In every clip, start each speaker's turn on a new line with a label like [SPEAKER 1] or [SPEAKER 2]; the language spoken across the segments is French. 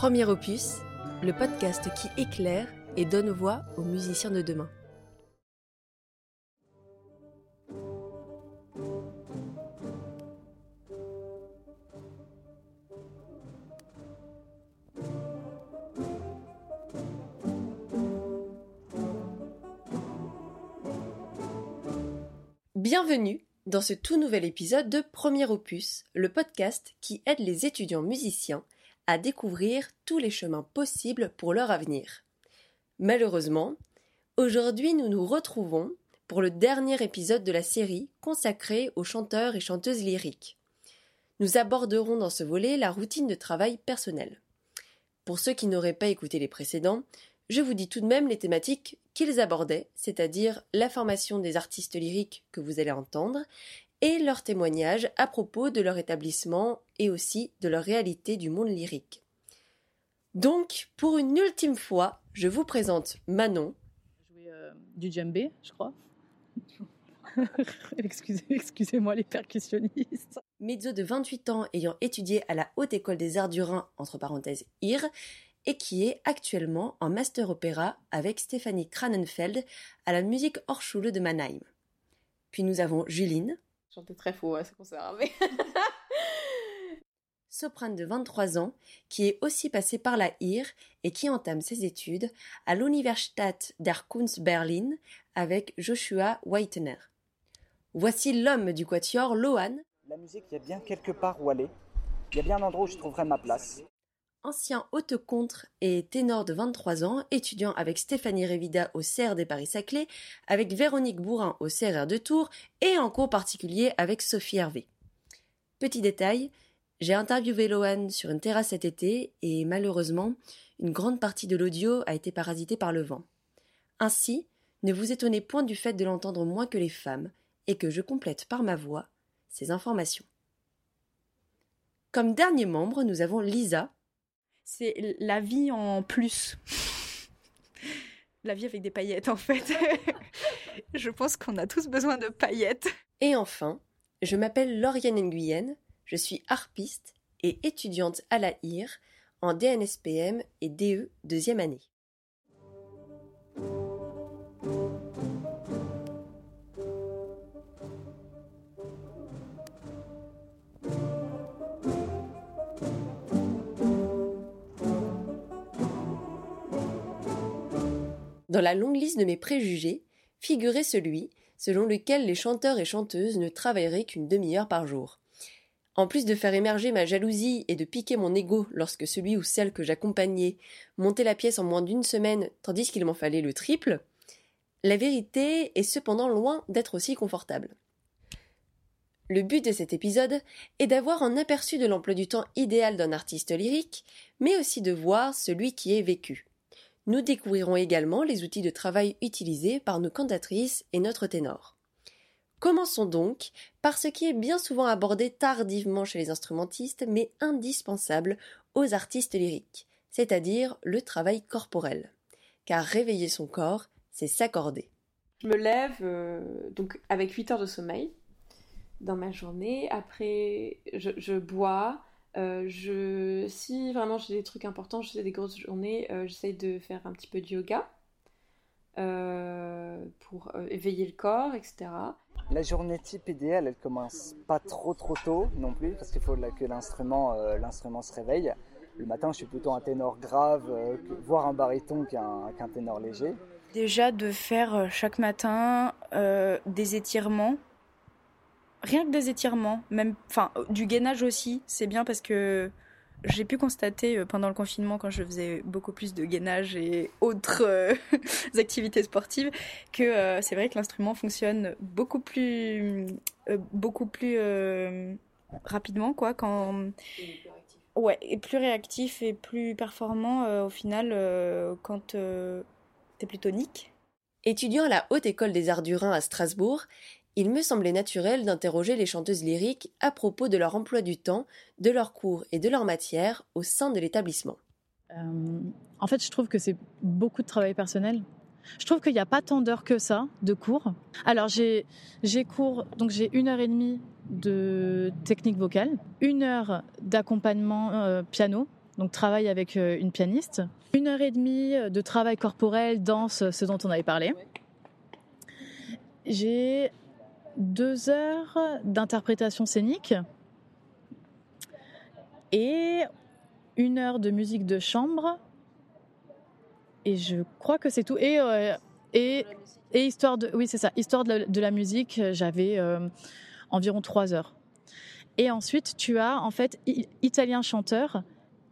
[SPEAKER 1] Premier opus, le podcast qui éclaire et donne voix aux musiciens de demain. Bienvenue dans ce tout nouvel épisode de Premier Opus, le podcast qui aide les étudiants musiciens découvrir tous les chemins possibles pour leur avenir. Malheureusement, aujourd'hui nous nous retrouvons pour le dernier épisode de la série consacrée aux chanteurs et chanteuses lyriques. Nous aborderons dans ce volet la routine de travail personnel. Pour ceux qui n'auraient pas écouté les précédents, je vous dis tout de même les thématiques qu'ils abordaient, c'est-à-dire la formation des artistes lyriques que vous allez entendre, et leurs témoignages à propos de leur établissement et aussi de leur réalité du monde lyrique. Donc, pour une ultime fois, je vous présente Manon.
[SPEAKER 2] Euh, du djembé, je crois. Excusez-moi les percussionnistes.
[SPEAKER 1] Mezzo de 28 ans ayant étudié à la Haute École des Arts du Rhin, entre parenthèses IR, et qui est actuellement en master opéra avec Stéphanie Kranenfeld à la musique Hochschule de Mannheim. Puis nous avons Juline.
[SPEAKER 3] Chantais très faux, c'est pour ça. Mais...
[SPEAKER 1] soprane de 23 ans, qui est aussi passée par la IR et qui entame ses études à l'Universität der Kunst Berlin avec Joshua Weitener. Voici l'homme du quatuor, Lohan.
[SPEAKER 4] La musique, il y a bien quelque part où aller. Il y a bien un endroit où je trouverai ma place
[SPEAKER 1] ancien haute contre et ténor de 23 ans, étudiant avec Stéphanie Révida au CR des Paris-Saclay, avec Véronique Bourrin au CRR de Tours et en cours particulier avec Sophie Hervé. Petit détail, j'ai interviewé Lohan sur une terrasse cet été et malheureusement, une grande partie de l'audio a été parasitée par le vent. Ainsi, ne vous étonnez point du fait de l'entendre moins que les femmes et que je complète par ma voix ces informations. Comme dernier membre, nous avons Lisa,
[SPEAKER 2] c'est la vie en plus. la vie avec des paillettes, en fait. je pense qu'on a tous besoin de paillettes.
[SPEAKER 1] Et enfin, je m'appelle Lauriane Nguyen, je suis harpiste et étudiante à la IR en DNSPM et DE deuxième année. Dans la longue liste de mes préjugés figurait celui selon lequel les chanteurs et chanteuses ne travailleraient qu'une demi-heure par jour. En plus de faire émerger ma jalousie et de piquer mon ego lorsque celui ou celle que j'accompagnais montait la pièce en moins d'une semaine tandis qu'il m'en fallait le triple, la vérité est cependant loin d'être aussi confortable. Le but de cet épisode est d'avoir un aperçu de l'emploi du temps idéal d'un artiste lyrique, mais aussi de voir celui qui est vécu. Nous découvrirons également les outils de travail utilisés par nos cantatrices et notre ténor. Commençons donc par ce qui est bien souvent abordé tardivement chez les instrumentistes mais indispensable aux artistes lyriques, c'est-à-dire le travail corporel. Car réveiller son corps, c'est s'accorder.
[SPEAKER 3] Je me lève euh, donc avec 8 heures de sommeil dans ma journée. Après, je bois, euh, je, si vraiment j'ai des trucs importants, je fais des grosses journées, euh, j'essaye de faire un petit peu de yoga euh, pour éveiller le corps, etc.
[SPEAKER 4] La journée type idéale, elle commence pas trop trop tôt non plus, parce qu'il faut que l'instrument l'instrument se réveille. Le matin, je suis plutôt un ténor grave, voire un baryton qu'un ténor léger.
[SPEAKER 2] Déjà de faire chaque matin des étirements rien que des étirements, même, enfin, du gainage aussi, c'est bien parce que j'ai pu constater euh, pendant le confinement, quand je faisais beaucoup plus de gainage et autres euh, activités sportives, que euh, c'est vrai que l'instrument fonctionne beaucoup plus, beaucoup plus rapidement, quoi, quand. Ouais, et plus réactif et plus performant au final quand t'es plus tonique.
[SPEAKER 1] Étudiant à la Haute École des Arts du Rhin à Strasbourg, il me semblait naturel d'interroger les chanteuses lyriques à propos de leur emploi du temps, de leurs cours et de leur matière au sein de l'établissement.
[SPEAKER 5] Euh, en fait, je trouve que c'est beaucoup de travail personnel. Je trouve qu'il n'y a pas tant d'heures que ça de cours. Alors j'ai cours, donc j'ai une heure et demie de technique vocale, une heure d'accompagnement euh, piano, donc travail avec une pianiste. Une heure et demie de travail corporel, danse, ce dont on avait parlé. J'ai deux heures d'interprétation scénique et une heure de musique de chambre. Et je crois que c'est tout. Et, et, et, histoire de, oui, c'est ça, histoire de la, musique, j'avais environ trois heures. Et ensuite, tu as en fait italien chanteur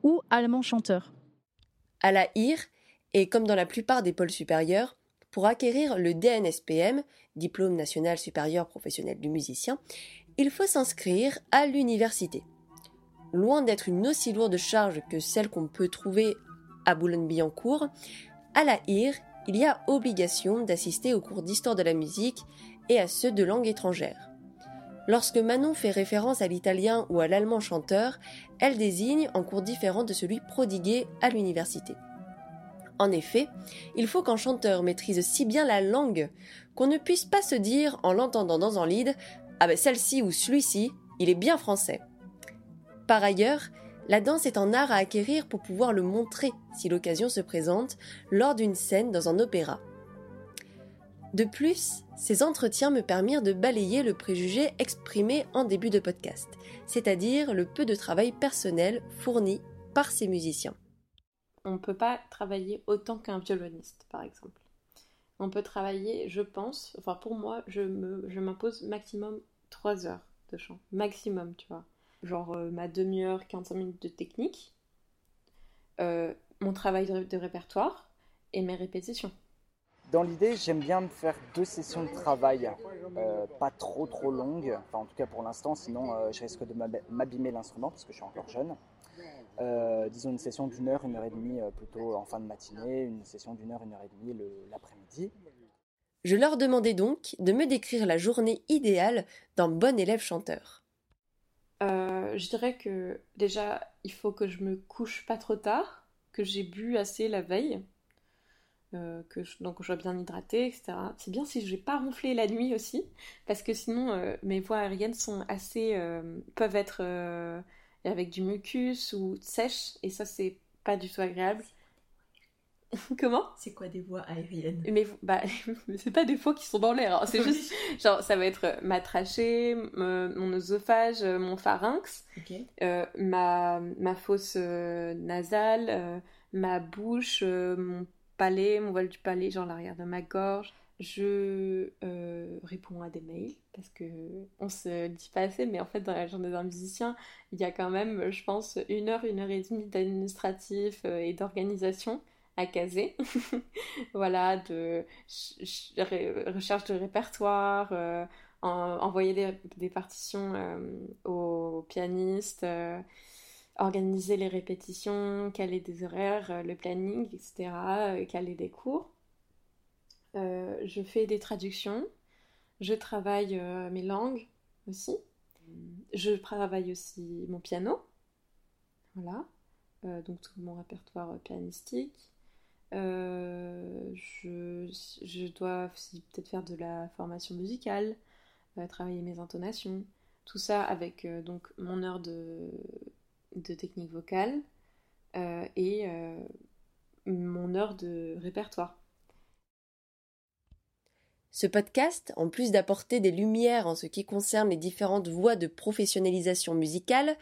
[SPEAKER 5] ou allemand chanteur.
[SPEAKER 1] À la IR, et comme dans la plupart des pôles supérieurs, pour acquérir le DNSPM, Diplôme national supérieur professionnel du musicien, il faut s'inscrire à l'université. Loin d'être une aussi lourde charge que celle qu'on peut trouver à Boulogne-Billancourt, à la IR, il y a obligation d'assister aux cours d'histoire de la musique et à ceux de langue étrangère. Lorsque Manon fait référence à l'italien ou à l'allemand chanteur, elle désigne un cours différent de celui prodigué à l'université. En effet, il faut qu'un chanteur maîtrise si bien la langue qu'on ne puisse pas se dire en l'entendant dans un lead Ah ben celle-ci ou celui-ci, il est bien français. Par ailleurs, la danse est un art à acquérir pour pouvoir le montrer si l'occasion se présente lors d'une scène dans un opéra. De plus, ces entretiens me permirent de balayer le préjugé exprimé en début de podcast, c'est-à-dire le peu de travail personnel fourni par ces musiciens.
[SPEAKER 3] On ne peut pas travailler autant qu'un violoniste, par exemple. On peut travailler, je pense, enfin pour moi, je m'impose maximum 3 heures de chant. Maximum, tu vois. Genre euh, ma demi-heure, 45 minutes de technique, euh, mon travail de répertoire et mes répétitions.
[SPEAKER 4] Dans l'idée, j'aime bien me faire deux sessions de travail, euh, pas trop trop longues, enfin en tout cas pour l'instant, sinon je risque de m'abîmer l'instrument parce que je suis encore jeune. Euh, disons une session d'une heure, une heure et demie plutôt en fin de matinée, une session d'une heure, une heure et demie l'après-midi.
[SPEAKER 1] Je leur demandais donc de me décrire la journée idéale d'un bon élève chanteur.
[SPEAKER 3] je dirais que déjà, il faut que je me couche pas trop tard, que j'ai bu assez la veille, euh, que je, donc je sois bien hydratée, etc. C'est bien si je vais pas ronfler la nuit aussi, parce que sinon euh, mes voies aériennes sont assez euh, peuvent être avec du mucus ou sèches, et ça c'est pas du tout agréable. Comment?
[SPEAKER 1] C'est quoi des voies aériennes?
[SPEAKER 3] Mais bah, c'est pas des fois qui sont dans l'air, hein. c'est juste genre ça va être ma trachée, mon oesophage, mon pharynx, ma, ma fosse nasale, ma bouche, mon palais, mon vol du palais, genre l'arrière de ma gorge. Je euh, réponds à des mails parce que on se dit pas assez, mais en fait dans la journée d'un musicien, il y a quand même, je pense, une heure, une heure et demie d'administratif euh, et d'organisation à caser. voilà, de recherche de répertoire, euh, envoyer des, partitions aux pianistes organiser les répétitions, caler des horaires, le planning, etc., caler des cours. Euh, je fais des traductions, je travaille mes langues aussi, je travaille aussi mon piano, voilà, donc tout mon répertoire pianistique. je, je, dois aussi peut-être faire de la formation musicale, travailler mes intonations, tout ça avec donc mon heure de de technique vocale euh, et euh, mon heure de répertoire.
[SPEAKER 1] Ce podcast, en plus d'apporter des lumières en ce qui concerne les différentes voies de professionnalisation musicale,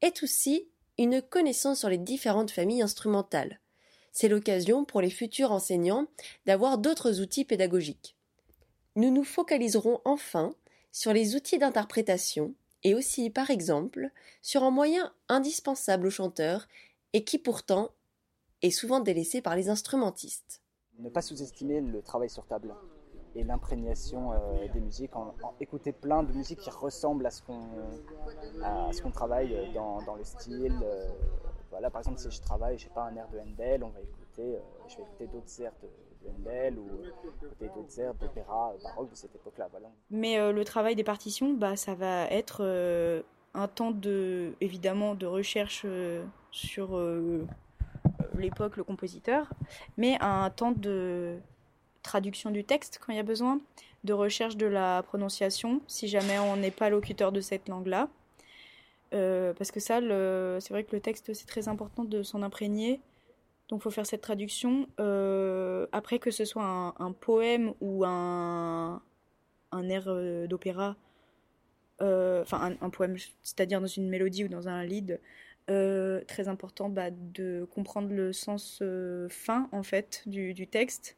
[SPEAKER 1] est aussi une connaissance sur les différentes familles instrumentales. C'est l'occasion pour les futurs enseignants d'avoir d'autres outils pédagogiques. Nous nous focaliserons enfin sur les outils d'interprétation et aussi, par exemple, sur un moyen indispensable aux chanteurs et qui pourtant est souvent délaissé par les instrumentistes.
[SPEAKER 4] Ne pas sous-estimer le travail sur table et l'imprégnation euh, des musiques, écouter plein de musiques qui ressemblent à ce qu'on travaille dans, dans le style. Euh, voilà, par exemple, si je travaille, je sais pas, un air de Handel, on va écouter, euh, je vais écouter d'autres airs de, ou d'autres airs d'opéra baroque de cette époque-là.
[SPEAKER 2] Mais euh, le travail des partitions, bah, ça va être euh, un temps de, évidemment de recherche euh, sur l'époque, le compositeur, mais un temps de traduction du texte quand il y a besoin, de recherche de la prononciation si jamais on n'est pas locuteur de cette langue-là. parce que ça, c'est vrai que le texte, c'est très important de s'en imprégner. Donc il faut faire cette traduction. après, que ce soit un, poème ou un, un air d'opéra, enfin un, poème, c'est-à-dire dans une mélodie ou dans un lead, très important bah, de comprendre le sens fin en fait du texte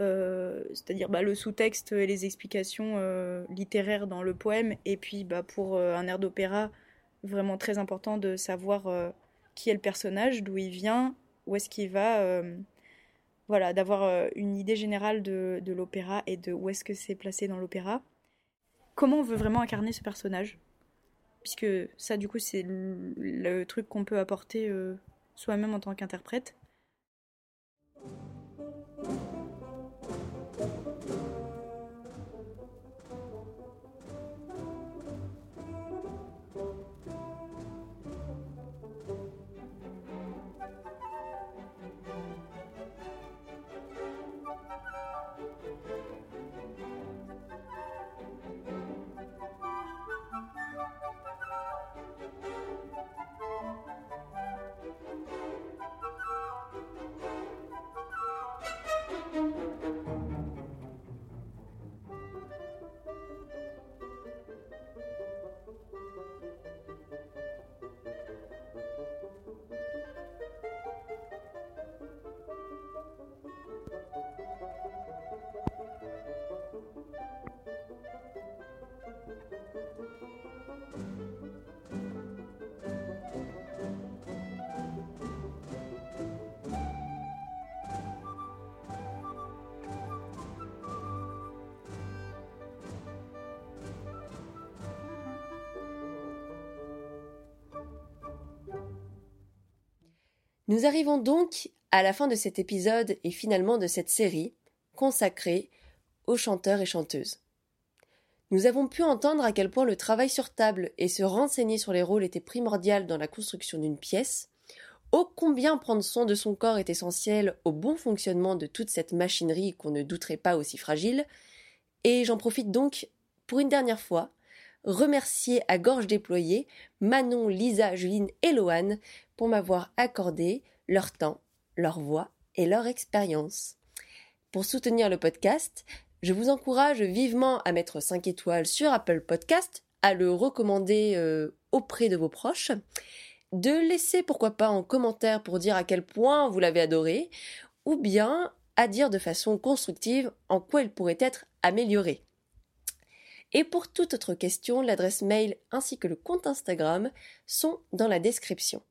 [SPEAKER 2] euh, c'est-à-dire bah, le sous-texte et les explications euh, littéraires dans le poème, et puis bah, pour euh, un air d'opéra, vraiment très important de savoir qui est le personnage, d'où il vient, où est-ce qu'il va, voilà, d'avoir une idée générale de, l'opéra et de où est-ce que c'est placé dans l'opéra. Comment on veut vraiment incarner ce personnage? Puisque ça, du coup, c'est le truc qu'on peut apporter soi-même en tant qu'interprète.
[SPEAKER 1] Nous arrivons donc à la fin de cet épisode et finalement de cette série consacrée aux chanteurs et chanteuses. Nous avons pu entendre à quel point le travail sur table et se renseigner sur les rôles était primordial dans la construction d'une pièce, ô combien prendre soin de son corps est essentiel au bon fonctionnement de toute cette machinerie qu'on ne douterait pas aussi fragile, et j'en profite donc pour une dernière fois remercier à gorge déployée Manon, Lisa, Juline et Loane pour m'avoir accordé leur temps, leur voix et leur expérience. Pour soutenir le podcast, je vous encourage vivement à mettre 5 étoiles sur Apple Podcast, à le recommander euh, auprès de vos proches, de laisser pourquoi pas en commentaire pour dire à quel point vous l'avez adoré, ou bien à dire de façon constructive en quoi il pourrait être amélioré. Et pour toute autre question, l'adresse mail ainsi que le compte Instagram sont dans la description.